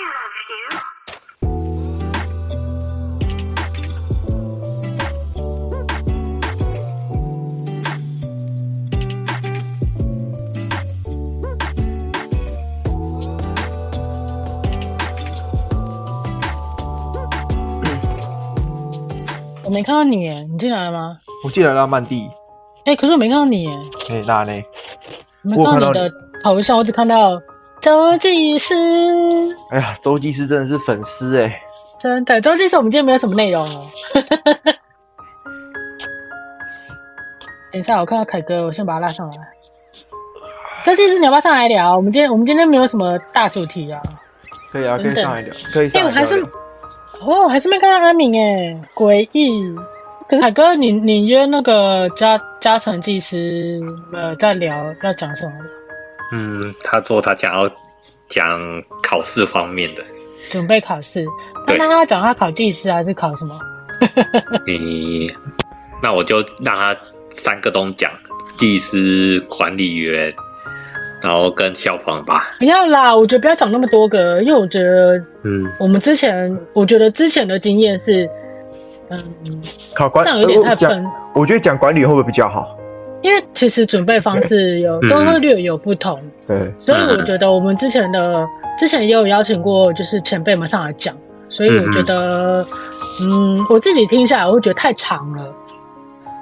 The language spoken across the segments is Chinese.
我没看到你耶，你进来了吗？我进来了，曼蒂。哎、欸，可是我没看到你耶。哎、欸，那呢？没看到你的头像，我只看到周技师。哎呀，周技师真的是粉丝哎。真的，周技师，我们今天没有什么内容哦。等一下，我看到凯哥，我先把他拉上来。周技师，你要不要上来聊？我们今天我们今天没有什么大主题啊。可以啊，可以上来聊，可以上来聊。欸哦，还是没看到阿敏哎，诡异。可是凯哥，你你约那个嘉嘉诚技师呃，在聊要讲什么？嗯，他说他想要讲考试方面的，准备考试。那那他要讲他考技师还是考什么？嗯，那我就让他三个都讲，技师、管理员。然后跟消防吧，不要啦，我觉得不要讲那么多个，因为我觉得，嗯，我们之前，我觉得之前的经验是，嗯，考官这样有点太分。我觉得讲管理会不会比较好？因为其实准备方式有都会略有不同，对，所以我觉得我们之前的之前也有邀请过，就是前辈们上来讲，所以我觉得，嗯，我自己听下来，我会觉得太长了。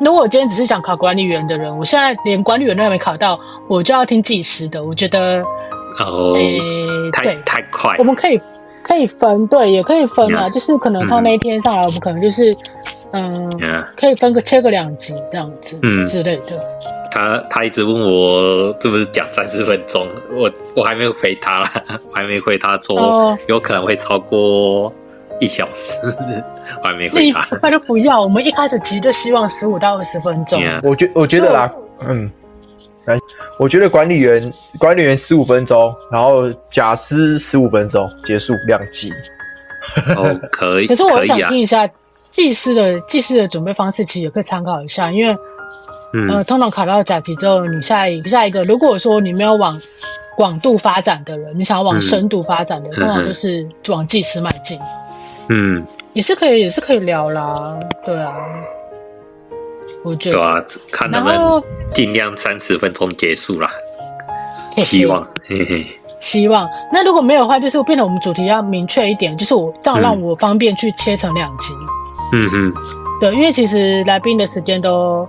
如果我今天只是想考管理员的人，我现在连管理员都还没考到，我就要听技师的。我觉得，哦，对太快。我们可以可以分，对，也可以分啊。Yeah. 就是可能他那一天上来，我们可能就是，嗯，Yeah. 可以分个切个两集这样子，嗯之类的。他他一直问我是不是讲三十分钟，我我还没有回他，我还没回他 说、oh. 有可能会超过。一小时 我还没回答，那就不要。我们一开始其实就希望十五到二十分钟。Yeah. 我觉我觉得啦，嗯，来，我觉得管理员管理员十五分钟，然后假师十五分钟结束两集。哦，可以。可是我想听一下技师的技师的准备方式，其实也可以参考一下，因为、嗯、呃，通常考到甲级之后，你下一下一个，如果说你没有往广度发展的人，你想要往深度发展的，嗯、通常就是往技师迈进。嗯，也是可以，也是可以聊啦，对啊，我觉得，对啊，看他们尽量三十分钟结束啦，希望，嘿嘿，希望。那如果没有的话，就是变得我们主题要明确一点，就是我这样让我方便去切成两集。嗯嗯，对，因为其实来宾的时间都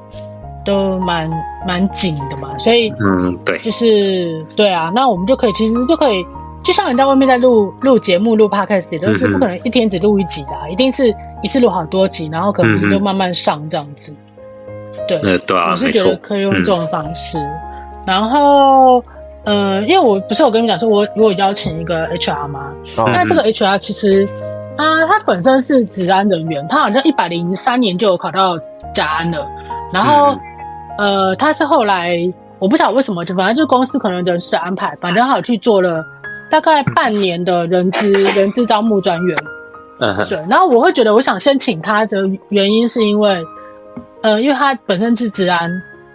都蛮蛮紧的嘛，所以嗯，对，就是对啊，那我们就可以其实就可以。就像你在外面在录录节目、录 podcast 也都是不可能一天只录一集的，啊，嗯、一定是一次录好多集，然后可能就慢慢上这样子。对，呃、对啊，我是觉得可以用这种方式。嗯、然后，呃，因为我不是我跟你们讲说我，我我有邀请一个 HR 吗？那、这个 HR 其实他他本身是治安人员，他好像一百零三年就有考到甲安了。然后，嗯、呃，他是后来我不晓得为什么，就反正就是公司可能人事安排，反正他有去做了。大概半年的人资人资招募专员，嗯，对。然后我会觉得，我想先请他的原因是因为，呃，因为他本身是职安，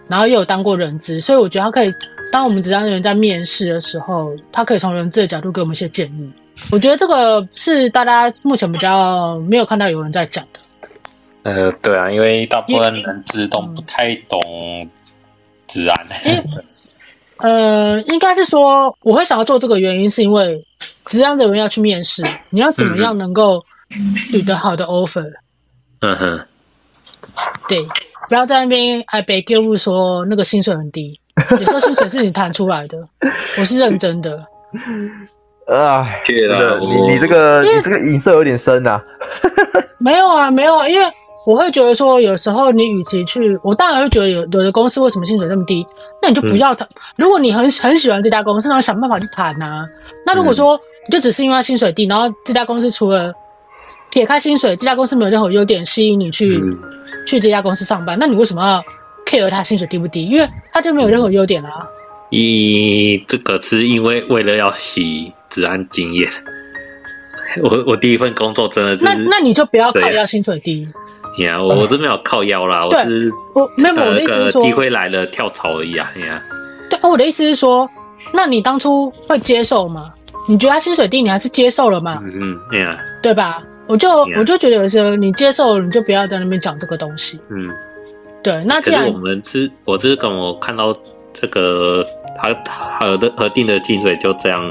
然后又有当过人资，所以我觉得他可以当我们职安人员在面试的时候，他可以从人资的角度给我们一些建议。我觉得这个是大家目前比较没有看到有人在讲的。呃，对啊，因为大部分人资都不太懂职安。呃，应该是说，我会想要做这个原因，是因为职安的人要去面试，你要怎么样能够取得好的 offer？嗯哼，对，不要在那边还被客户说那个薪水很低，有时候薪水是你谈出来的，我是认真的。啊，天啊，你你这个你这个影射有点深啊。没有啊，没有啊，因为。我会觉得说，有时候你与其去，我当然会觉得有有的公司为什么薪水这么低，那你就不要谈。嗯、如果你很很喜欢这家公司，然后想办法去谈啊。那如果说就只是因为薪水低，然后这家公司除了撇开薪水，这家公司没有任何优点吸引你去、嗯、去这家公司上班，那你为什么要 care 他薪水低不低？因为他就没有任何优点啦。一这个是因为为了要洗治安经验，我我第一份工作真的是，那那你就不要靠要薪水低。呀，我我这没有靠腰啦，我是我没有，我的意思是说，机会来了跳槽而已啊。呀，对，我的意思是说，那你当初会接受吗？你觉得他薪水低，你还是接受了吗？嗯嗯，对吧？我就 Yeah. 我就觉得有时候你接受了，你就不要在那边讲这个东西。嗯。对，那既然我们是，我是跟我看到这个他核的核定的薪水就这样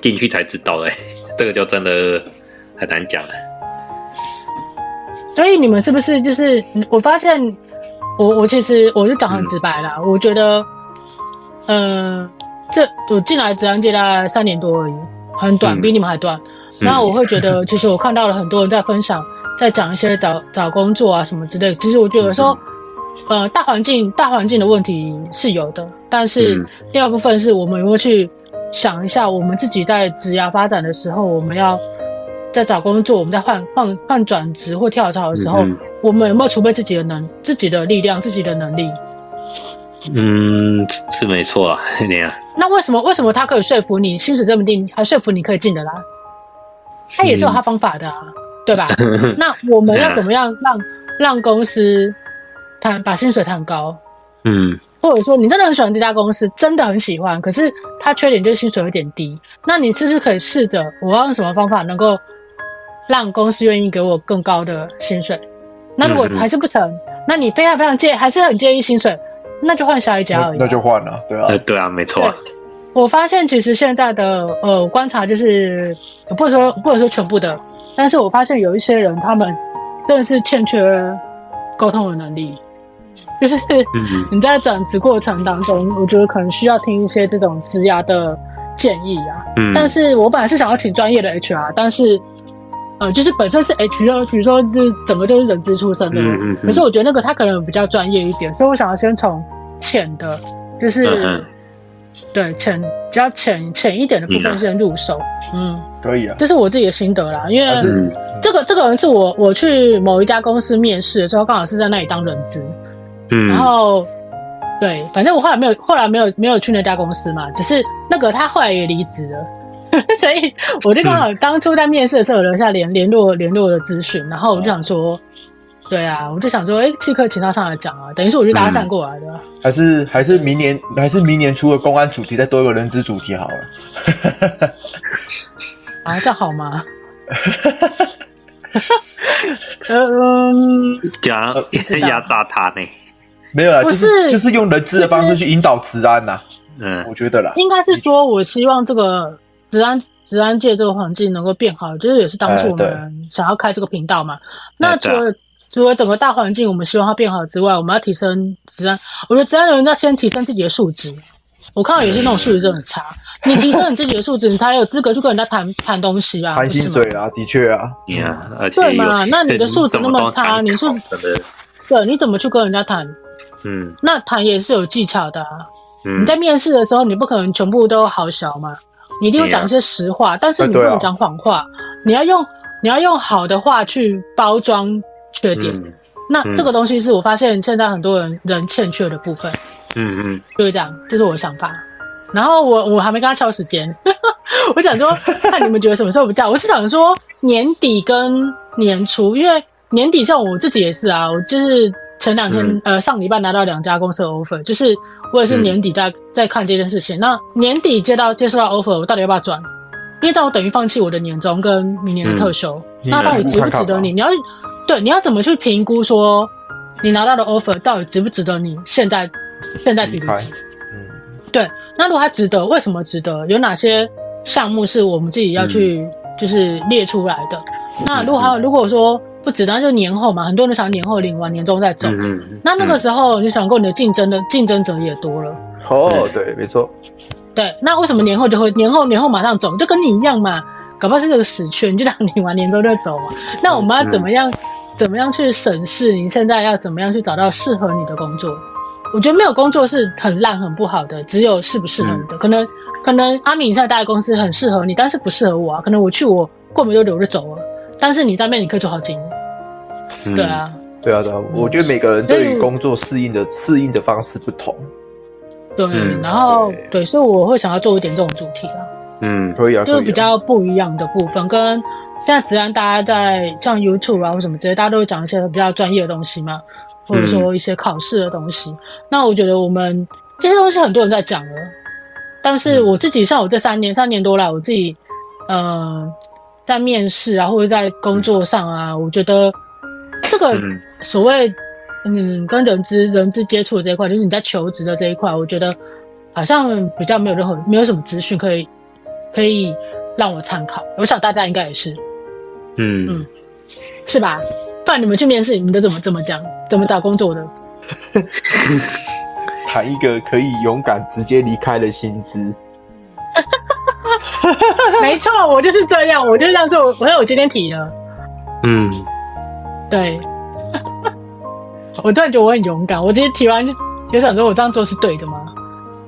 进去才知道嘞，这个就真的很难讲了。所以你们是不是就是？我发现我我其实我就讲很直白啦，嗯、我觉得，这我进来职安界大概三年多而已，很短，嗯、比你们还短。那我会觉得，其实我看到了很多人在分享。在讲一些找找工作啊什么之类，其实我觉得说，嗯、呃，大环境大环境的问题是有的，但是第二部分是我们有没有去想一下，我们自己在职涯发展的时候，我们要在找工作，我们在换换换转职或跳槽的时候，嗯、我们有没有储备自己的能自己的力量、自己的能力？嗯，是没错啊，那样。那为什么为什么他可以说服你薪水这么低，还说服你可以进得来？他也是有他方法的啊。嗯对吧？那我们要怎么样让让公司谈把薪水谈高？嗯，或者说你真的很喜欢这家公司，真的很喜欢，可是它缺点就是薪水有点低。那你是不是可以试着我要用什么方法能够让公司愿意给我更高的薪水？那如果还是不成，嗯、那你非常非常介还是很介意薪水，那就换下一家而已。那就换了，对啊，呃，对啊，没错。我发现其实现在的呃观察就是，不能说不能说全部的。但是我发现有一些人，他们真的是欠缺沟通的能力，就是你在转职过程当中，我觉得可能需要听一些这种职涯的建议啊。嗯。但是我本来是想要请专业的 HR，但是呃，就是本身是 HR，比如说是整个都是人资出身的，嗯嗯。可是我觉得那个他可能比较专业一点，所以我想要先从浅的，就是对浅比较浅浅一点的部分先入手，嗯。可以啊，这是我自己的心得啦。因为这个这个人是我我去某一家公司面试的时候，刚好是在那里当人资，嗯，然后对，反正我后来没有后来没有没有去那家公司嘛，只是那个他后来也离职了，所以我就刚好当初在面试的时候留下联联络联络的资讯，然后我就想说，对啊，我就想说，哎，即刻请他上来讲啊，等于是我就搭讪过来的，还是还是明年还是明年出个公安主题，再多一个人资主题好了。啊，这样好吗？嗯，讲压榨他呢？没有啊，不是，就是用人资的方式去引导治安呐。嗯，我觉得啦，应该是说，我希望这个治安治安界这个环境能够变好，就是也是当初我们想要开这个频道嘛。那除了除了整个大环境我们希望它变好之外，我们要提升职安，我觉得职安人要先提升自己的素质。我看到有些那种素质真的很差。你提升你自己的素质，你才有资格去跟人家谈谈东西啊，谈薪水啊，的确啊，嗯，对嘛？那你的素质那么差，你素质对，你怎么去跟人家谈？嗯，那谈也是有技巧的啊。你在面试的时候，你不可能全部都好小嘛，你一定会讲一些实话，但是你不能讲谎话，你要用你要用好的话去包装缺点。那这个东西是我发现现在很多人人欠缺的部分。嗯嗯，就是这样，这是我的想法。然后我我还没跟他敲时间，我想说 看你们觉得什么时候不叫。我是想说年底跟年初，因为年底像我自己也是啊，我就是前两天、嗯、呃上礼拜拿到两家公司的 offer，就是我也是年底在、嗯、在看这件事情。那年底接到接收到 offer，我到底要不要转？因为这样我等于放弃我的年终跟明年的特休。嗯、那到底值不值得你？你要对你要怎么去评估说你拿到的 offer 到底值不值得你现在现在提离职？嗯，对。那如果它值得，为什么值得？有哪些项目是我们自己要去就是列出来的？嗯、那如果还有如果说不值得，那就年后嘛，很多人想年后领完年终再走。嗯嗯、那那个时候你想过你的竞争的竞争者也多了。哦，对，没错。对，那为什么年后就会年后年后马上走？就跟你一样嘛，搞不好是这个死缺，你就当领完年终就走嘛。那我们要怎么样？嗯、怎么样去审视你现在要怎么样去找到适合你的工作？我觉得没有工作是很烂很不好的，只有适不适合你的。嗯、可能可能阿明你在大的公司很适合你，但是不适合我啊。可能我去我过没多久就走了，但是你在那边你可以做好经理。嗯、对啊，对啊，对啊。我觉得每个人对于工作适应的适应的方式不同。对，嗯、然后对，对，所以我会想要做一点这种主题啊。嗯，可以啊，就是比较不一样的部分，跟现在职安大家在像 YouTube 啊或什么之类，大家都会讲一些比较专业的东西嘛。或者说一些考试的东西，嗯、那我觉得我们这些东西很多人在讲了，但是我自己像我这三年三年多来，我自己呃在面试啊或者在工作上啊，嗯、我觉得这个所谓嗯跟人资人资接触的这一块，就是你在求职的这一块，我觉得好像比较没有任何没有什么资讯可以可以让我参考。我想大家应该也是，嗯嗯，是吧？不然你们去面试，你们都怎么怎么讲？怎么找工作的？谈一个可以勇敢直接离开的薪资。没错，我就是这样，我就是这样说。我我我今天提了，嗯，对。我突然觉得我很勇敢，我今天提完就就想说，我这样做是对的吗？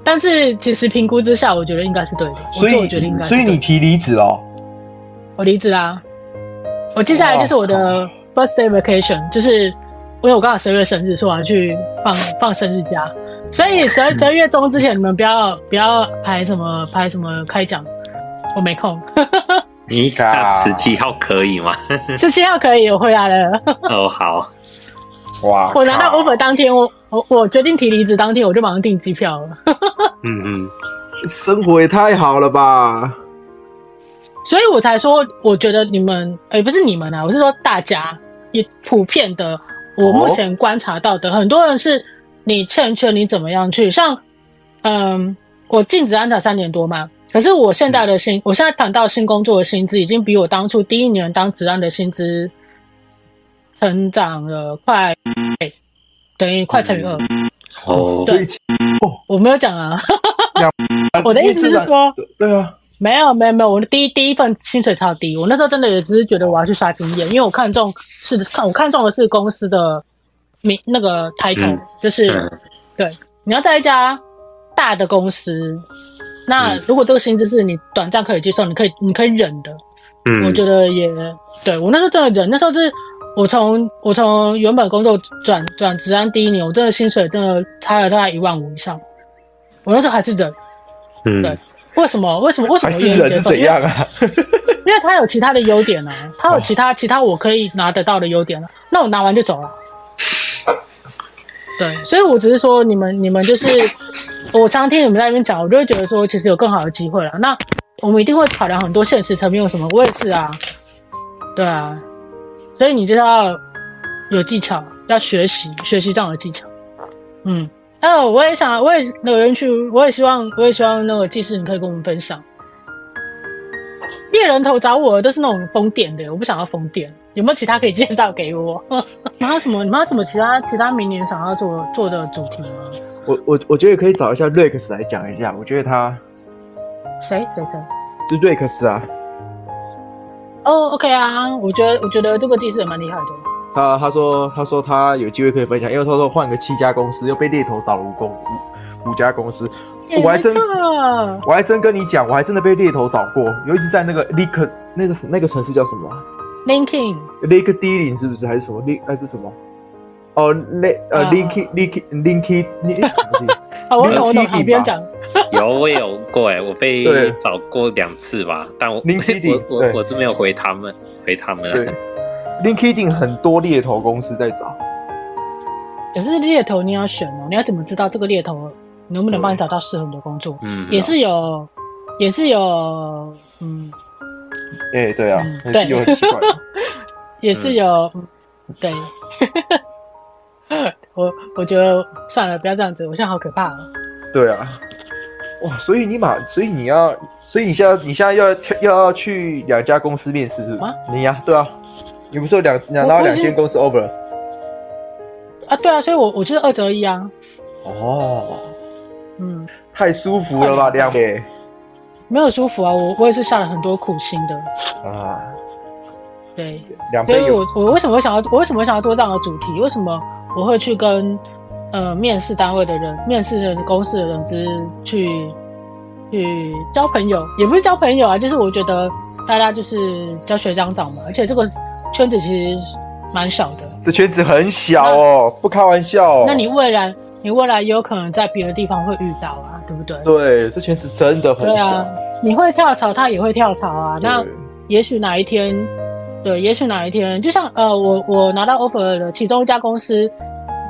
但是其实评估之下，我觉得应该是对的。所以我觉得应该。所以你提离职哦？我离职啊。我接下来就是我的 birthday vacation，就是因为我刚好十二月生日，说我要去放放生日假，所以十二十二月中之前，你们不要不要排什么排什么开奖，我没空。你十七号可以吗？十七号可以，我回来了。哦，好。哇！我拿到 offer 当天，我我我决定提离职当天，我就马上订机票了。嗯嗯，生活也太好了吧！所以我才说，我觉得你们，也、欸、不是你们啊，我是说大家也普遍的，我目前观察到的，哦、很多人是你欠缺你怎么样去，像，嗯，我进职安才三年多嘛，可是我现在的薪，嗯、我现在谈到新工作的薪资，已经比我当初第一年当职安的薪资成长了快，欸、等于快乘以二。哦，对，哦。我没有讲啊，我的意思是说，对啊。没有没有没有，我的第一第一份薪水超低，我那时候真的也只是觉得我要去刷经验，因为我看中是看我看中的是公司的名那个 title，、嗯、就是、嗯、对你要在一家大的公司，那如果这个薪资是你短暂可以接受，你可以你可以忍的，嗯，我觉得也对我那时候真的忍，那时候是我从我从原本工作转转职安第一年，我真的薪水真的差了大概一万五以上，我那时候还是忍，嗯，对。为什么？为什么？为什么愿意接受？怎样啊？因为他有其他的优点啊，他有其他其他我可以拿得到的优点了。那我拿完就走了。对，所以我只是说，你们你们就是，我常听你们在那边讲，我就会觉得说，其实有更好的机会了。那我们一定会考量很多现实层面，有什么？我也是啊，对啊。所以你就要有技巧，要学习学习这样的技巧。嗯。还有，我也想，我也有人去，我也希望，我也希望那个技师你可以跟我们分享。猎人头找我都是那种疯癫的，我不想要疯癫。有没有其他可以介绍给我？你们有什么？你们有什么其他其他明年想要做做的主题吗？我我我觉得可以找一下瑞克斯来讲一下，我觉得他谁谁谁是瑞克斯啊？哦、oh,，OK 啊，我觉得我觉得这个技师也蛮厉害的。他他说他说他有机会可以分享，因为他说换个七家公司又被猎头找了五公五五家公司，我还真我还真跟你讲，我还真的被猎头找过，尤其是在那个 Link 那个那个城市叫什么？Linking Link Dealing 是不是还是什么 Link 还是什么？哦，Link 呃 Link Link Link 你 好，我懂我懂，你别讲。有我也有过哎，我被找过两次吧，但我 我我我是没有回他们回他们。LinkedIn 很多猎头公司在找，可是猎头你要选哦，你要怎么知道这个猎头能不能帮你找到适合你的工作？嗯，也是有，也是有，嗯，哎、欸，对啊，嗯、对，有很奇怪，也是有，嗯、对，我我觉得算了，不要这样子，我现在好可怕啊。对啊，哇，所以你把，所以你要，所以你现在你现在要要要去两家公司面试是吗？你呀、啊，对啊。你不是有两两到两间公司 over 啊？对啊，所以我我就是二择一啊。哦，嗯，太舒服了吧，两位。没有舒服啊，我我也是下了很多苦心的啊。对，所以我我为什么会想要我为什么会想要做这样的主题？为什么我会去跟呃面试单位的人、面试的公司的人资去去交朋友？也不是交朋友啊，就是我觉得大家就是交学长长嘛，而且这个。圈子其实蛮小的，这圈子很小哦，不开玩笑哦。那你未来，你未来也有可能在别的地方会遇到啊，对不对？对，这圈子真的很小。对啊，你会跳槽，他也会跳槽啊。那也许哪一天，对，也许哪一天，就像呃，我我拿到 offer 的其中一家公司，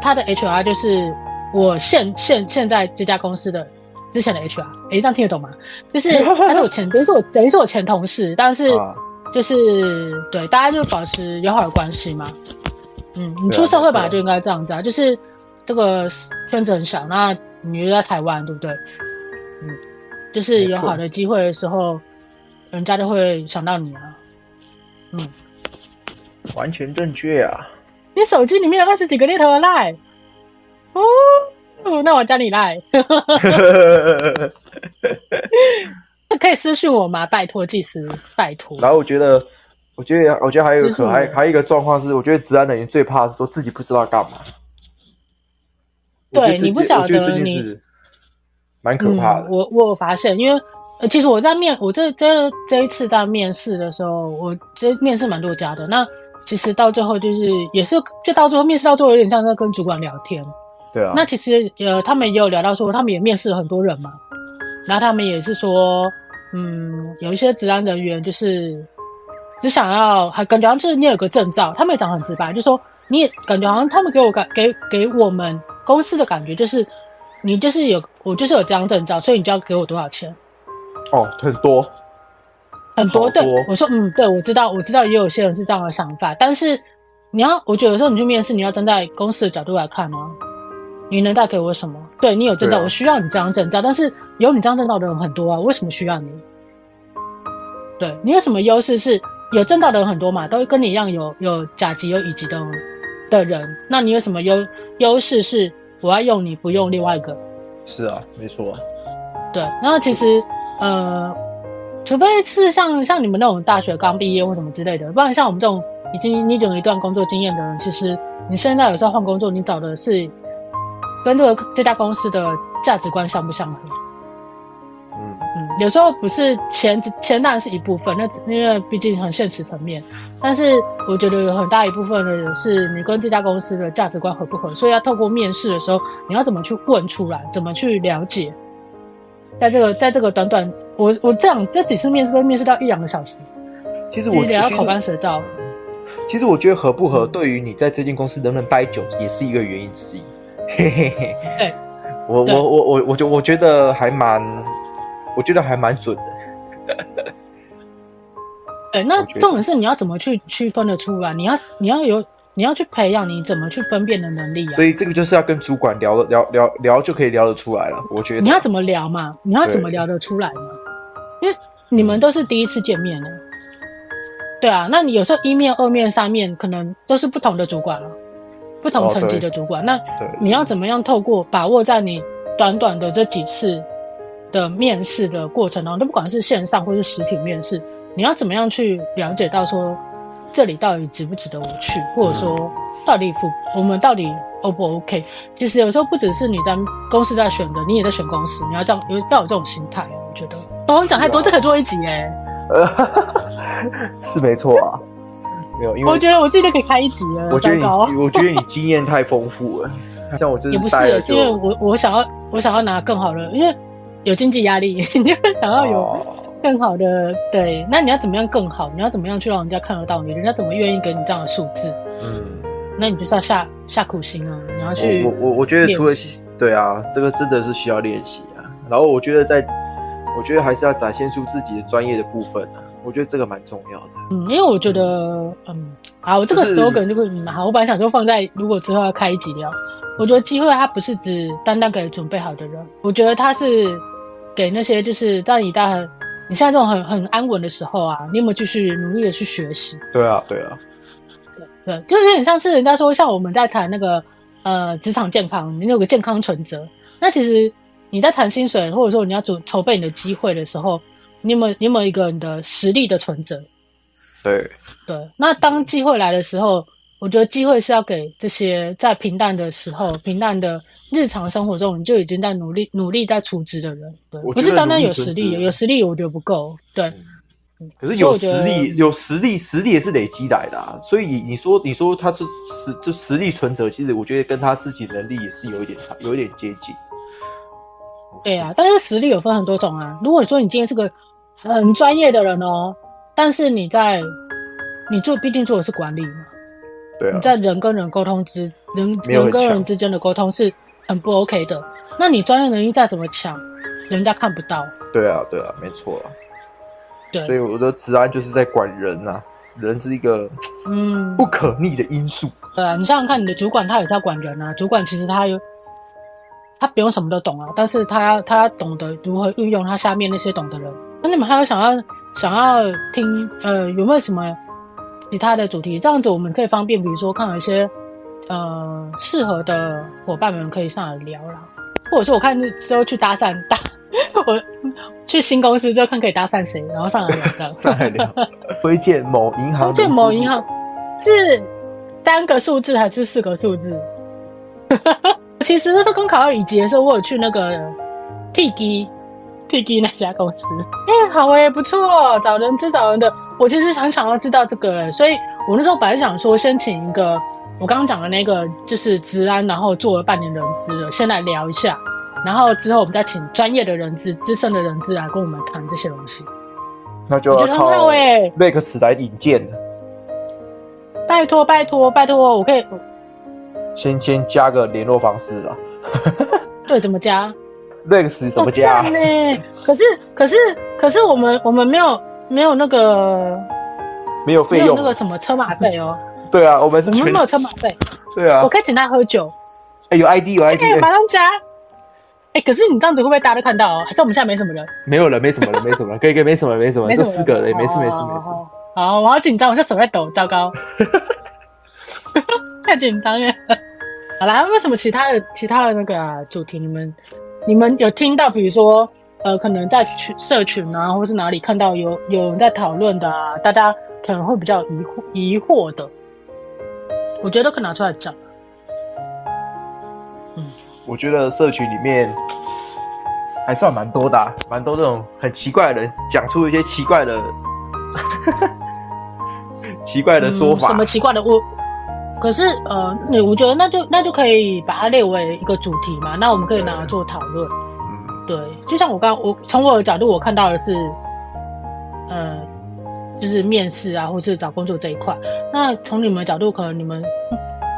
他的 HR 就是我现现现在这家公司的之前的 HR，哎，这样听得懂吗？就是他是我前，等于是我等于是我前同事，但是就是、啊、对大家就保持友好的关系嘛。嗯，你出社会本来就应该这样子啊，就是这个圈子很小，那你就在台湾，对不对？嗯，就是有好的机会的时候，人家就会想到你啊。嗯，完全正确啊！你手机里面有二十几个猎头的 LINE 哦。那我加你 LINE，可以私信我吗？拜托，技师，拜托。然后我觉得，我觉得，我觉得还有一个可还还有一个状况是，我觉得职安的人最怕的是说自己不知道干嘛。对，你不晓得你，蛮可怕的。嗯、我我有发现，因为其实我在面，我这这这一次在面试的时候，我这面试蛮多家的。那其实到最后就是也是，就到最后面试到最后有点像在跟主管聊天。对啊，那其实呃，他们也有聊到说，他们也面试了很多人嘛，然后他们也是说，嗯，有一些治安人员就是只想要，还感觉好像就是你有个证照，他们也讲很直白，就说你也感觉好像他们给我感给给我们公司的感觉就是，你就是有我就是有这张证照，所以你就要给我多少钱？哦，很多，很多，多对，我说嗯，对，我知道，我知道也有些人是这样的想法，但是你要，我觉得有时候你去面试，你要站在公司的角度来看哦。你能带给我什么？对，你有证照，啊、我需要你这张证照。但是有你这张证照的人很多啊，为什么需要你？对，你有什么优势？是有证照的人很多嘛，都跟你一样有有甲级有乙级的的人。那你有什么优优势？是我要用你，不用另外一个？是啊，没错。对，然后其实呃，除非是像像你们那种大学刚毕业或什么之类的，不然像我们这种已经你有一段工作经验的人，其实你现在有时候换工作，你找的是。跟这个这家公司的价值观相不相合？嗯嗯，有时候不是钱，钱当然是一部分，那因为毕竟很现实层面。但是我觉得有很大一部分的人是你跟这家公司的价值观合不合，所以要透过面试的时候，你要怎么去问出来，怎么去了解？在这个在这个短短，我我这样这几次面试都面试到一两个小时，其实我也要口干舌燥。其实我觉得合不合，对于你在这间公司能不能待久，也是一个原因之一。嘿嘿嘿，对，我我我我我就我觉得还蛮，我觉得还蛮准的。对，那重点是你要怎么去区分得出来？你要你要有你要去培养你怎么去分辨的能力啊。所以这个就是要跟主管聊聊聊聊就可以聊得出来了。我觉得你要怎么聊嘛？你要怎么聊得出来嘛？因为你们都是第一次见面呢。对啊，那你有时候一面、二面、三面，可能都是不同的主管了。不同层级的主管，哦、那你要怎么样透过把握在你短短的这几次的面试的过程当中，都不管是线上或是实体面试，你要怎么样去了解到说这里到底值不值得我去，或者说到底符我们到底 O 不 OK？其实有时候不只是你在公司在选的，你也在选公司，你要这样有要有这种心态。我觉得，哦，你讲太多，这可以做一集哎。呃，是没错啊。没有，因为我觉得我自己都可以开一集了。我觉得你，我觉得你经验太丰富了。像我这也不是，是因为我我想要我想要拿更好的，因为有经济压力，你就想要有更好的。哦、对，那你要怎么样更好？你要怎么样去让人家看得到你？人家怎么愿意给你这样的数字？嗯，那你就是要下下苦心啊！你要去我我我觉得除了对啊，这个真的是需要练习啊。然后我觉得在，我觉得还是要展现出自己的专业的部分啊。我觉得这个蛮重要的，嗯，因为我觉得，嗯，好，我这个 slogan 就会蛮好。我本来想说放在如果之后要开一集聊，我觉得机会它不是只单单给准备好的人，我觉得它是给那些就是在你大很你现在这种很很安稳的时候啊，你有没有继续努力的去学习？对啊，对啊，对对，就有点像是人家说像我们在谈那个呃职场健康，你有个健康存折，那其实你在谈薪水或者说你要准筹备你的机会的时候。你有没有你有没有一个你的实力的存折？对对，那当机会来的时候，我觉得机会是要给这些在平淡的时候、平淡的日常生活中，你就已经在努力努力在储值的人。对，不是单单有实力，有实力我觉得不够。对，可是有实力，有实力，实力也是累积来的啊。所以你说，你说他是实就实力存折，其实我觉得跟他自己能力也是有一点差，有一点接近。对啊，但是实力有分很多种啊。如果说你今天是个很专业的人哦，但是你在你做，毕竟做的是管理嘛，对啊，你在人跟人沟通之人人跟人之间的沟通是很不 OK 的。那你专业能力再怎么强，人家看不到。对啊，对啊，没错啊。对，所以我的职安就是在管人呐、啊，人是一个嗯不可逆的因素。对啊，你想想看，你的主管他也是要管人啊。主管其实他有，他不用什么都懂啊，但是他他懂得如何运用他下面那些懂的人。那你们还有想要想要听呃有没有什么其他的主题？这样子我们可以方便，比如说看有一些呃适合的伙伴们可以上来聊啦，或者说我看之后去搭讪搭。我去新公司之后看可以搭讪谁，然后上来聊这样。上来聊，推荐某银行。推荐某银行是三个数字还是四个数字？其实那时候刚考到乙级的时候，我有去那个 TG TG 那家公司。哎、欸，好哎、欸，不错，找人资找人的。我其实很想要知道这个、欸，所以我那时候本来想说，先请一个我刚刚讲的那个就是职安，然后做了半年人资的，先来聊一下。然后之后我们再请专业的人资、资深的人资来跟我们谈这些东西。那就要靠 Vex 来引荐了。拜托拜托拜托，我可以先先加个联络方式了。对，怎么加怎么加？呢、哦？可是可是可是我们我们没有没有那个没有费用，那个什么车马费哦。对啊，我们是我们没有车马费。对啊，我可以请他喝酒。哎，有 ID 有 ID，马上加。哎、欸，可是你这样子会不会大家都看到哦？还是我们现在没什么人？没有人，没什么人，没什么人，可以可以，没什么，没什么，这四个人，没事没事没事。好，我好紧张，我现在手在抖，糟糕，太紧张了。好啦，为什么其他的其他的那个、啊、主题，你们你们有听到？比如说，呃，可能在群社群啊，或是哪里看到有有人在讨论的啊，大家可能会比较疑惑疑惑的，我觉得都可以拿出来讲。我觉得社群里面还算蛮多的、啊，蛮多这种很奇怪的人讲出一些奇怪的、奇怪的说法。嗯、什么奇怪的？我可是呃，那我觉得那就那就可以把它列为一个主题嘛。那我们可以拿来做讨论。嗯，对，就像我刚我从我的角度我看到的是，呃，就是面试啊，或是找工作这一块。那从你们的角度，可能你们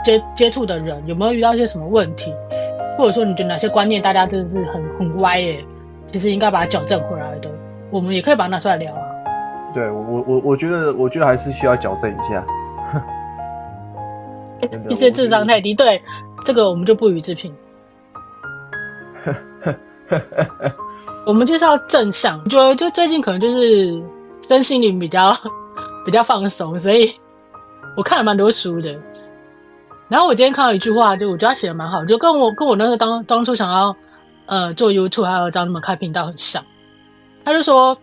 接接触的人有没有遇到一些什么问题？或者说你觉得哪些观念大家真的是很很歪耶？其实应该把它矫正回来的。我们也可以把它拿出来聊啊。对，我我我觉得我觉得还是需要矫正一下。一些智商太低，对这个我们就不予置评。我们就是要正向，我觉得就最近可能就是身心灵比较比较放松，所以我看了蛮多书的。然后我今天看到一句话，就我觉得他写的蛮好，就跟我跟我那个当当初想要呃做 YouTube 还有找你们开频道很像。他就说，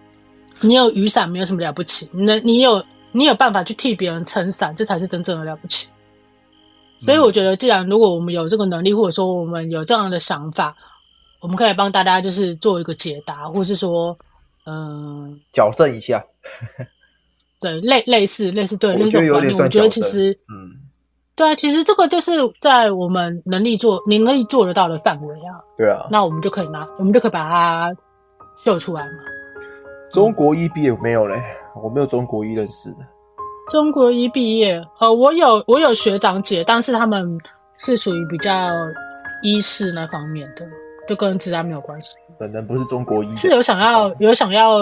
你有雨伞没有什么了不起，你你有你有办法去替别人撑伞，这才是真正的了不起。所以我觉得，既然如果我们有这个能力，或者说我们有这样的想法，我们可以帮大家就是做一个解答，或是说嗯矫正一下。对，类类似类似对类似观念，我觉得其实嗯。对啊，其实这个就是在我们能力做、你能力做得到的范围啊。对啊，那我们就可以拿，我们就可以把它秀出来嘛。中国一毕业没有嘞？我没有中国一认识的。中国一毕业，呃，我有我有学长姐，但是他们是属于比较医事那方面的，就跟治安没有关系。本人不是中国医，是有想要有想要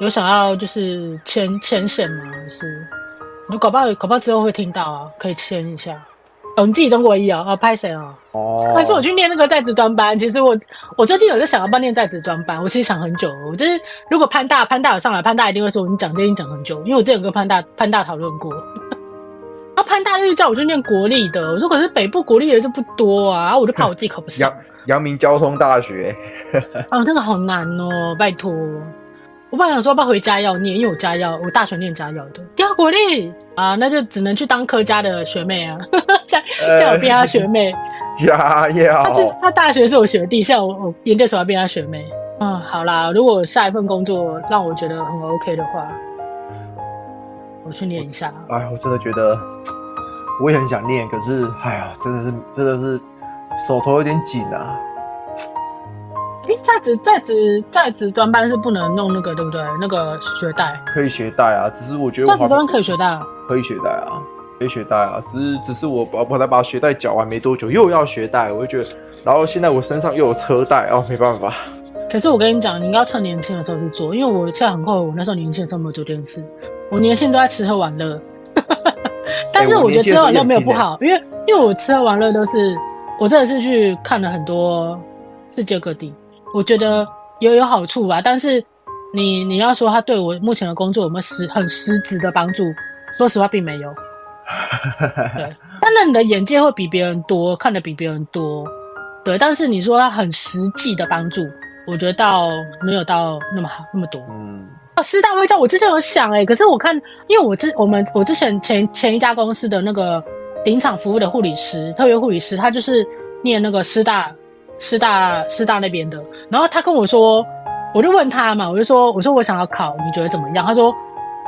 有想要就是牵牵线吗？还是？你搞不好，搞不好之后会听到啊，可以签一下。哦，你自己中国医啊？哦，拍谁啊？哦，还是我去念那个在职专班？其实我，我最近有在想要不要念在职专班。我其实想很久，我就是如果潘大潘大有上来，潘大一定会说你讲这已经讲很久，因为我之前有跟潘大潘大讨论过。啊，潘大就叫我去念国立的，我说可是北部国立的就不多啊，我就怕我自己考不上。阳明交通大学。哦，那个好难哦，拜托。我本来想说要不要回家要念，因为我家要我大学念家要的。第二国立啊，那就只能去当科家的学妹啊，像像我变他学妹。家要。他是他大学是我学弟，像我我研究所要变他学妹。嗯，好啦，如果下一份工作让我觉得很 OK 的话，我去念一下。哎，我真的觉得我也很想念，可是哎呀，真的是真的是手头有点紧啊。哎，在职在职在职专班是不能弄那个对不对？那个学贷可以学贷啊，只是我觉得在职专班可以学贷啊，可以学贷啊，可以学贷啊，只是只是我把我才把学贷缴完没多久又要学贷，我就觉得，然后现在我身上又有车贷哦，没办法。可可是我跟你讲，你应该要趁年轻的时候去做，因为我现在很后悔，我那时候年轻的时候没有做这件事，我年轻都在吃喝玩乐。但是我觉得吃喝玩乐没有不好，因为因为我吃喝玩乐都是我真的是去看了很多世界各地，我觉得也有，有好处吧。但是你你要说他对我目前的工作有没有实很实质的帮助？说实话，并没有。对，当然你的眼界会比别人多，看得比别人多。对，但是你说他很实际的帮助，我觉得倒没有到那么好那么多。嗯。师大微教，我之前有想哎、欸，可是我看，因为我之我们我之前前前一家公司的那个临场服务的护理师，特约护理师，他就是念那个师大师大师大那边的。然后他跟我说，我就问他嘛，我就说，我说我想要考，你觉得怎么样？他说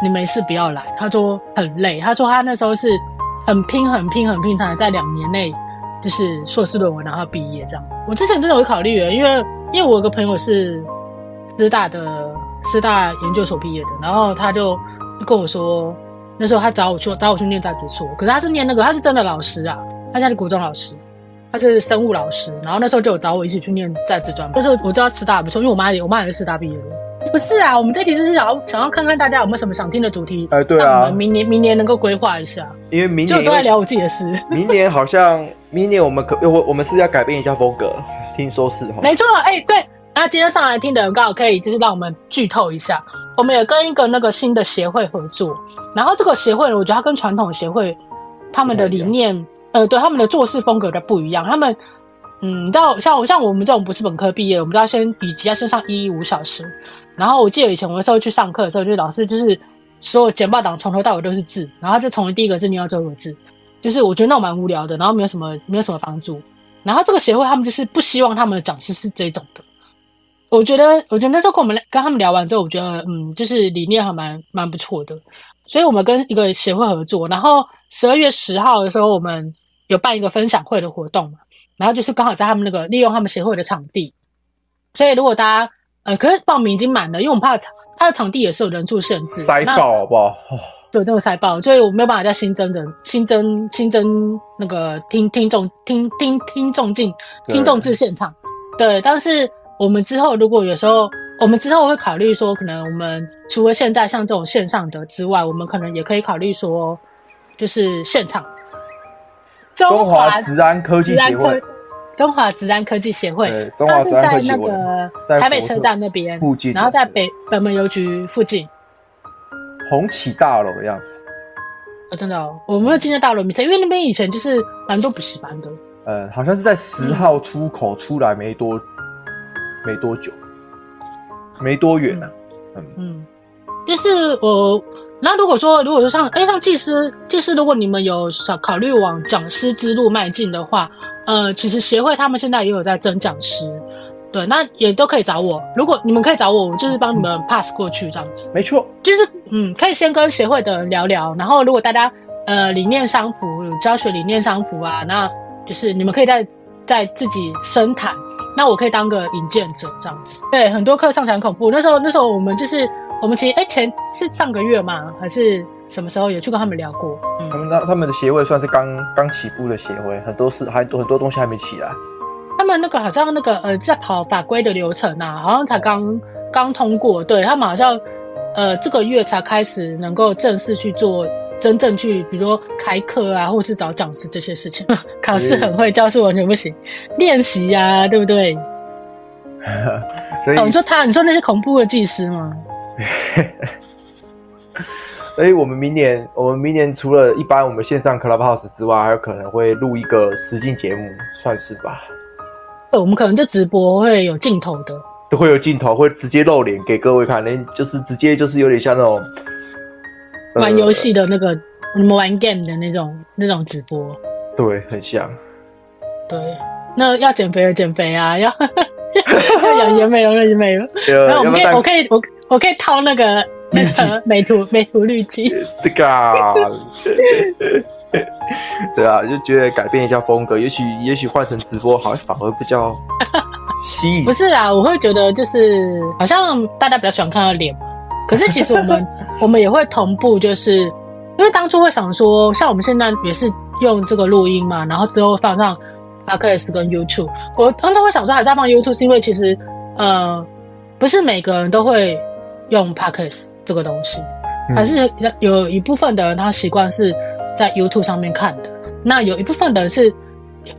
你没事不要来。他说很累。他说他那时候是很拼很拼很拼，才在两年内就是硕士论文然后毕业这样。我之前真的有考虑，因为因为我有个朋友是师大的。师大研究所毕业的，然后他就跟我说，那时候他找我去找我去念在职硕，可是他是念那个，他是真的老师啊，他家是国中老师，他是生物老师，然后那时候就有找我一起去念在职专。那时候我知道师大不错，因为我妈我妈也是师大毕业的。不是啊，我们这题是想要想要看看大家有没有什么想听的主题，哎，对啊，我们明年明年能够规划一下，因为明年就都在聊我自己的事。明年好像明年我们可我我们是要改变一下风格，听说是哈，没错，哎，对。那今天上来听的人刚好可以，就是让我们剧透一下，我们有跟一个那个新的协会合作，然后这个协会，我觉得它跟传统协会他们的理念，呃，对他们的做事风格的不一样。他们，嗯，到像我，像我们这种不是本科毕业，我们都要先以及要先上一一五小时。然后我记得以前我那时候去上课的时候，就是老师就是所有简报档从头到尾都是字，然后就从第一个字念到最后一个字，就是我觉得那种蛮无聊的，然后没有什么没有什么帮助。然后这个协会他们就是不希望他们的讲师是这种的。我觉得，我觉得那时候跟我们跟他们聊完之后，我觉得，嗯，就是理念还蛮蛮不错的，所以我们跟一个协会合作，然后十二月十号的时候，我们有办一个分享会的活动嘛，然后就是刚好在他们那个利用他们协会的场地，所以如果大家，呃，可是报名已经满了，因为我们怕场他的场地也是有人数限制，塞爆好不好？对，都有塞爆，所以我没有办法再新增人，新增新增那个听听众听听听众进听众至现场，对，但是。我们之后如果有时候，我们之后会考虑说，可能我们除了现在像这种线上的之外，我们可能也可以考虑说，就是现场。中华职安科技协会，中华职安科技协会，它是在那个台北车站那边附近，然后在北北门邮局附近，红旗大楼的样子。哦，真的哦，我没有进到大楼名称，因为那边以前就是蛮多补习班的。呃，好像是在十号出口出来没多。没多久，没多远呢、啊。嗯嗯，就是我。那如果说，如果说像哎，像技师，技师，如果你们有想考虑往讲师之路迈进的话，呃，其实协会他们现在也有在征讲师，对，那也都可以找我。如果你们可以找我，我就是帮你们 pass 过去这样子。没错，就是嗯，可以先跟协会的人聊聊，然后如果大家呃理念相符，有教学理念相符啊，那就是你们可以在在自己深谈。那我可以当个引荐者这样子，对，很多课上起来很恐怖。那时候，那时候我们就是，我们其实哎、欸，前是上个月嘛，还是什么时候有去跟他们聊过？嗯、他们那他们的协会算是刚刚起步的协会，很多事还很多东西还没起来。他们那个好像那个呃，在跑法规的流程啊，好像才刚刚通过。对，他们好像呃这个月才开始能够正式去做。真正去，比如说开课啊，或是找讲师这些事情，考试很会，教书完全不行，练习呀，对不对？所以、哦，你说他，你说那些恐怖的技师吗？所 以我们明年，我们明年除了一般我们线上 Clubhouse 之外，还有可能会录一个实境节目，算是吧。对我们可能就直播会有镜头的，都会有镜头，会直接露脸给各位看，那就是直接就是有点像那种。玩游戏的那个，你们玩 game 的那种那种直播，对，很像。对，那要减肥的减肥啊，要要养颜美容的颜美容。然后我们可以，我可以，我我可以掏那个那个美图美图滤镜。这个啊，对啊，就觉得改变一下风格，也许也许换成直播好像，反而比较 吸引。不是啊，我会觉得就是好像大家比较喜欢看到脸嘛，可是其实我们。我们也会同步，就是因为当初会想说，像我们现在也是用这个录音嘛，然后之后放上 Podcast 跟 YouTube。我当初会想说还在放 YouTube，是因为其实呃不是每个人都会用 Podcast 这个东西，还是有一部分的人他习惯是在 YouTube 上面看的。那有一部分的人是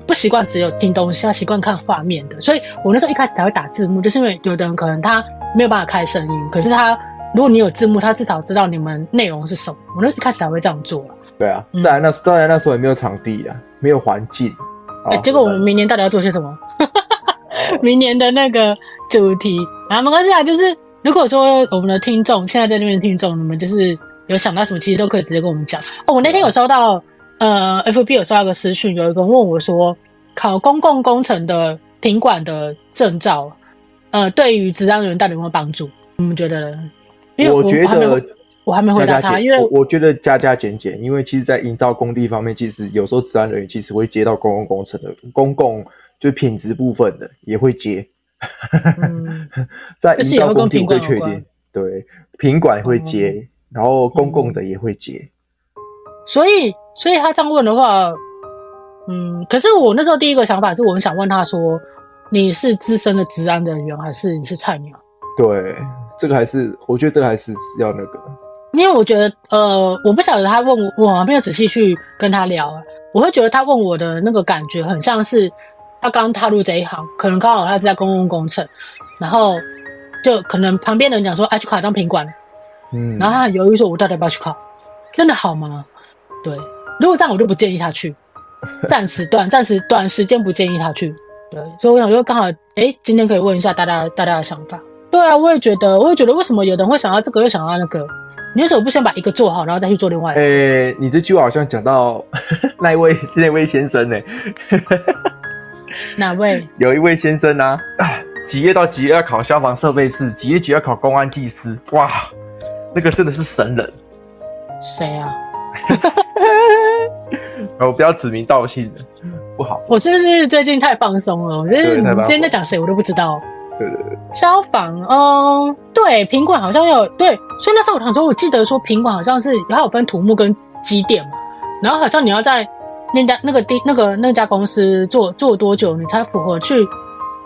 不习惯只有听东西，他习惯看画面的。所以我那时候一开始才会打字幕，就是因为有的人可能他没有办法开声音，可是他如果你有字幕，他至少知道你们内容是什么。我那一开始才会这样做。对啊，当然那当然那时候也没有场地啊，没有环境。哎、欸，结果我们明年到底要做些什么？明年的那个主题啊，没关系啊，就是如果说我们的听众现在在那边听众，你们就是有想到什么，其实都可以直接跟我们讲。哦，我那天有收到，呃，FB 有收到个私讯，有一个人问我说，考公共工程的品管的证照，呃，对于职安人员到底有没有帮助？你们觉得？因为我，我觉得我还没回答他，因为我觉得加加减减，因为其实，在营造工地方面，其实有时候治安人员其实会接到公共工程的公共。就品质部分的也会接，嗯、在营造工地会确定，对，品管会接，嗯，然后公共的也会接。所以，所以他这样问的话，嗯，可是我那时候第一个想法是，我们想问他说，你是资深的治安人员，还是你是菜鸟？对，这个还是，我觉得这个还是要那个，因为我觉得，呃，我不晓得他问我，我没有仔细去跟他聊，啊我会觉得他问我的那个感觉很像是。他刚踏入这一行，可能刚好他是在公共工程，然后就可能旁边人讲说，哎，去考当品管，嗯，然后他很犹豫说，我到底要不要去考？真的好吗？对，如果这样，我就不建议他去，暂时短，暂时短时间不建议他去。对，所以我想说，刚好，哎，今天可以问一下大家大家的想法。对啊，我也觉得，我也觉得，为什么有人会想到这个，又想到那个？你为什么不先把一个做好，然后再去做另外一个？哎，你这句话好像讲到 那一位那位先生呢。哪位？有一位先生啊，几月到几月要考消防设备师，几月几月要考公安技师，哇，那个真的是神人。谁啊？我不要指名道姓的，不好。我是不是最近太放松了？我觉得你今天在讲谁，我都不知道。对对对。消防，嗯，对，品管好像有对，所以那时候我想说，我记得说品管好像是它有分土木跟机电嘛，然后好像你要在。那家那个地那个那家公司做做多久，你才符合去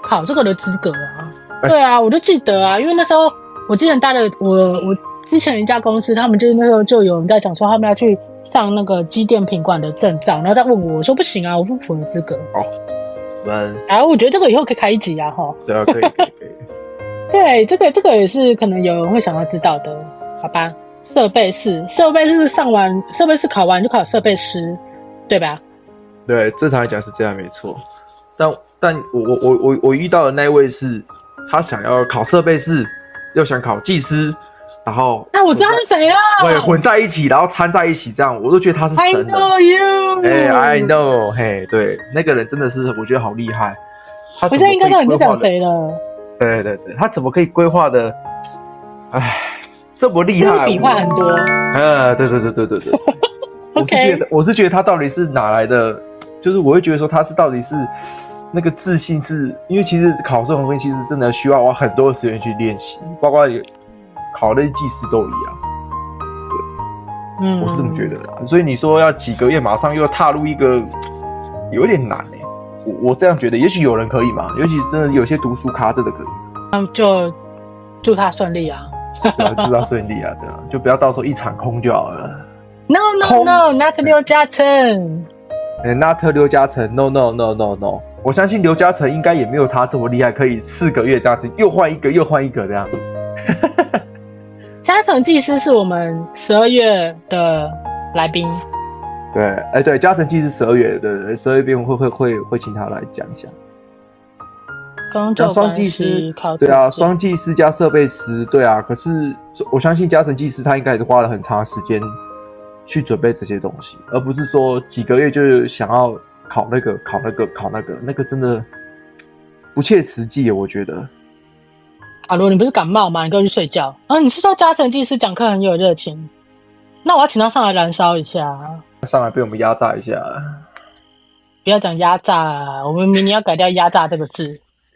考这个的资格啊？对啊，我就记得啊，因为那时候我之前待的我我之前一家公司，他们就是那时候就有人在讲说他们要去上那个机电品管的证照，然后再问我，我说不行啊，我不符合资格。哦，们哎，我觉得这个以后可以开一集啊，哈。对啊，可以可以可以。对，这个这个也是可能有人会想要知道的，好吧？设备是，设备是上完设备是考完就考设备师。对吧？对，正常来讲是这样，没错。但但我我我我我遇到的那一位是，他想要考设备师，又想考技师，然后那我知道是谁了。对，混在一起，然后掺在一起，这样我都觉得他是神人。I know you。哎，I know，嘿，对，那个人真的是我觉得好厉害。他我现在应该知道你在讲谁了。对对对，他怎么可以规划的？哎，这么厉害，笔画很多。嗯，对对对对对对。我是觉得，我是觉得他到底是哪来的？就是我会觉得说他是到底是那个自信是，是因为其实考这种东西其实真的需要花很多的时间去练习，包括考那些技师都一样。对，嗯，我是这么觉得的。所以你说要几个月马上又要踏入一个，有点难哎。我我这样觉得，也许有人可以嘛，尤其真的有些读书咖真的可以。嗯，就祝他顺利啊！祝他顺利啊！对啊，就不要到时候一场空就好了。No no no，not 刘嘉诚。哎，not 刘嘉诚，no no no no no。我相信刘嘉诚应该也没有他这么厉害，可以四个月这样子又换一个又换一个这样。嘉诚技师是我们十二月的来宾。对，哎、欸、对，嘉诚技师十二月的十二月边会会会会请他来讲一下。刚刚双技师，对啊，双技师加设备师，对啊。可是我相信嘉诚技师他应该也是花了很长时间。去准备这些东西，而不是说几个月就想要考那个、考那个、考那个，那个真的不切实际。我觉得，阿罗，你不是感冒吗？你跟我去睡觉。啊，你是说嘉诚技师讲课很有热情？那我要请他上来燃烧一下，上来被我们压榨一下。不要讲压榨，我们明年要改掉“压榨”这个字，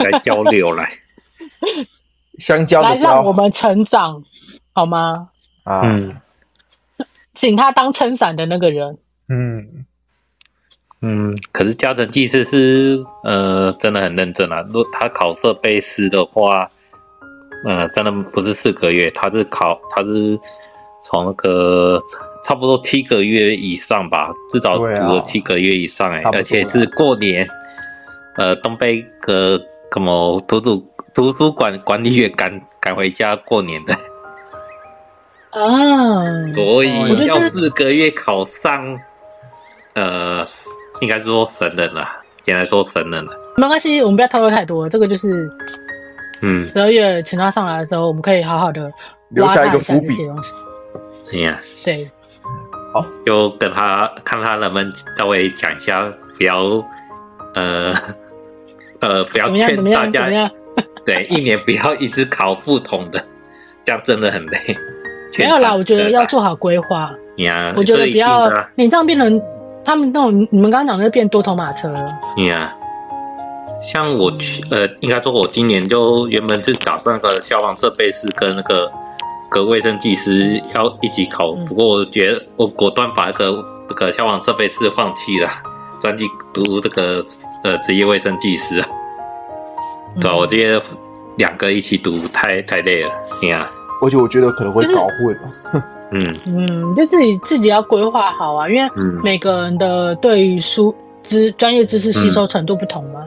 来交流来，香蕉来让我们成长，好吗？啊。嗯请他当撑伞的那个人。嗯嗯，可是嘉诚技师是呃真的很认真啊。如果他考设备师的话，呃，真的不是四个月，他是考，他是从那个差不多七个月以上吧，至少读了七个月以上哎、欸，而且是过年，呃，东北个什么图书图书馆管理员赶赶回家过年的。啊，所以要四个月考上，呃，应该是说神人了，简单来说神人了，没关系，我们不要透露太多，这个就是。嗯，十二月请他上来的时候，我们可以好好的留下一个伏笔。对呀，对，好，就跟他看他能不能稍微讲一下，不要呃 呃不要劝大家，对，一年不要一直考不同的，这样真的很累。没有啦，我觉得要做好规划。呀，我觉得不要你这样变成他们那种，你们刚刚讲的变多头马车了。呀。像我去，呃，应该说，我今年就原本是打算那个消防设备师跟那个个卫生技师要一起考，不过我觉得我果断把那个那个消防设备师放弃了，专去读这个呃职业卫生技师啊，对吧？我觉得两个一起读太太累了，你看，而且我觉得可能会搞混，嗯。嗯，就自己自己要规划好啊，因为每个人的对于书知专业知识吸收程度不同嘛。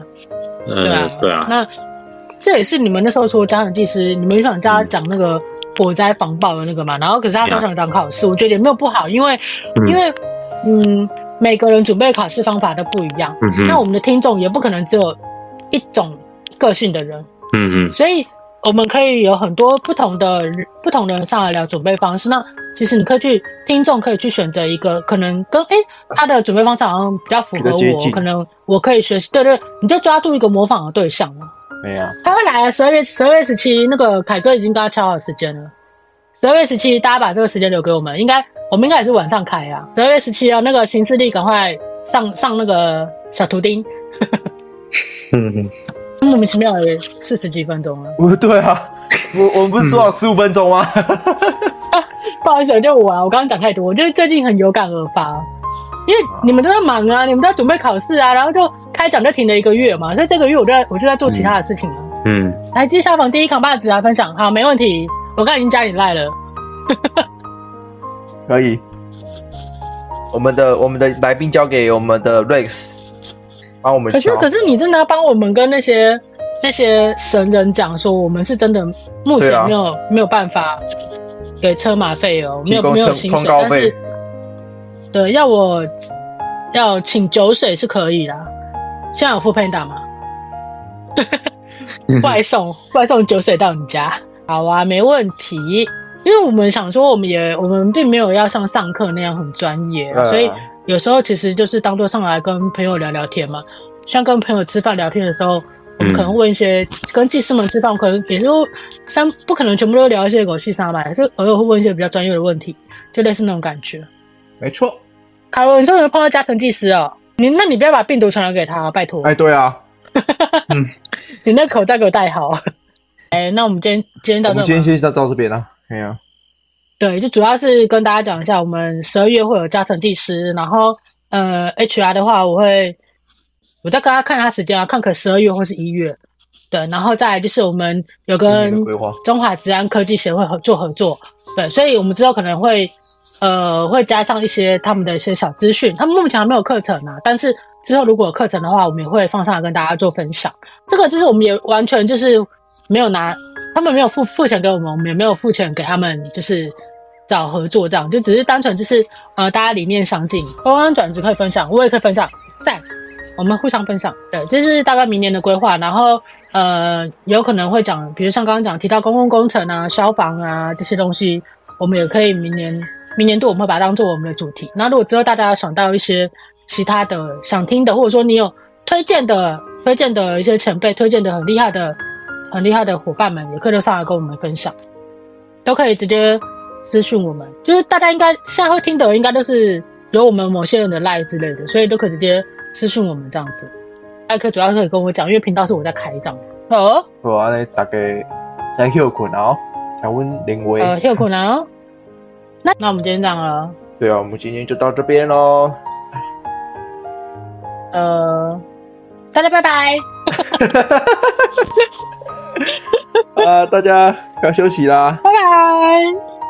对啊，对啊，那这也是你们那时候说家长技师，你们想叫他讲那个火灾防爆的那个嘛？然后可是他说想讲考试，我觉得也没有不好，因为因为嗯，每个人准备考试方法都不一样，那我们的听众也不可能只有一种个性的人，嗯嗯，所以我们可以有很多不同的不同的人上来聊准备方式。那其实你可以去听众可以去选择一个可能跟哎他的准备方式好像比较符合我，可能我可以学习。对对，你就抓住一个模仿的对象嘛。没有，他会来啊！十二月十二月十七，那个凯哥已经跟他敲好时间了。十二月十七，大家把这个时间留给我们。应该我们应该也是晚上开啊。十二月十七啊，那个行事历赶快上上那个小图钉。嗯嗯，莫名其妙的四十几分钟了。不对啊，我我们不是说好十五分钟吗？不好意思，就我啊，我刚刚讲太多，我就是最近很有感而发，因为你们都在忙啊，你们都在准备考试啊，然后就开讲就停了一个月嘛，所以这个月我就在我就在做其他的事情了。嗯，来接消防第一扛把子啊，分享好，没问题，我刚才已经加你赖了，可以。我们的我们的来宾交给我们的 Rex，帮我们。可是可是你真的要帮我们跟那些那些神人讲说，我们是真的目前没有、啊、没有办法。给车马费哦，没有没有薪水，但是对，要我要请酒水是可以的。现在有 foodpanda 吗？外送外送酒水到你家，好啊，没问题。因为我们想说，我们也我们并没有要像上课那样很专业，呃、所以有时候其实就是当做上来跟朋友聊聊天嘛，像跟朋友吃饭聊天的时候。我们可能问一些跟技师们吃饭，可能也就三不可能全部都聊一些狗屁沙吧，还是偶尔会问一些比较专业的问题，就类似那种感觉。没错，凯文，你说你会碰到加藤技师哦？你那你不要把病毒传染给他，拜托。哎，对啊，你那口罩给我戴好。哎，那我们今天今天到这，我们今天先到到这边了。没有。对，就主要是跟大家讲一下，我们十二月会有加成技师，然后呃，HR 的话我会。我再跟他看他时间啊，看可十二月或是一月，对，然后再来就是我们有跟中华职安科技协会合作合作，对，所以我们之后可能会呃会加上一些他们的一些小资讯，他们目前还没有课程啊，但是之后如果有课程的话，我们也会放上来跟大家做分享。这个就是我们也完全就是没有拿，他们没有付付钱给我们，我们也没有付钱给他们，就是找合作这样，就只是单纯就是呃大家理念相近，刚刚转职可以分享，我也可以分享，在。我们互相分享，对，这是大概明年的规划。然后，呃，有可能会讲，比如像刚刚讲提到公共工程啊、消防啊这些东西，我们也可以明年明年度我们会把它当做我们的主题。那如果之后大家想到一些其他的想听的，或者说你有推荐的、推荐的一些前辈、推荐的很厉害的、很厉害的伙伴们，也可以都上来跟我们分享，都可以直接私讯我们。就是大家应该现在会听的，应该都是有我们某些人的 line 之类的，所以都可以直接。私讯我们这样子，艾克主要是跟我讲，因为频道是我在开这样。好，好啊，那大概在休困哦，想问林威。呃，休困哦。那 那我们今天这样了。对啊，我们今天就到这边喽。呃，大家拜拜。啊，大家要休息啦，拜拜。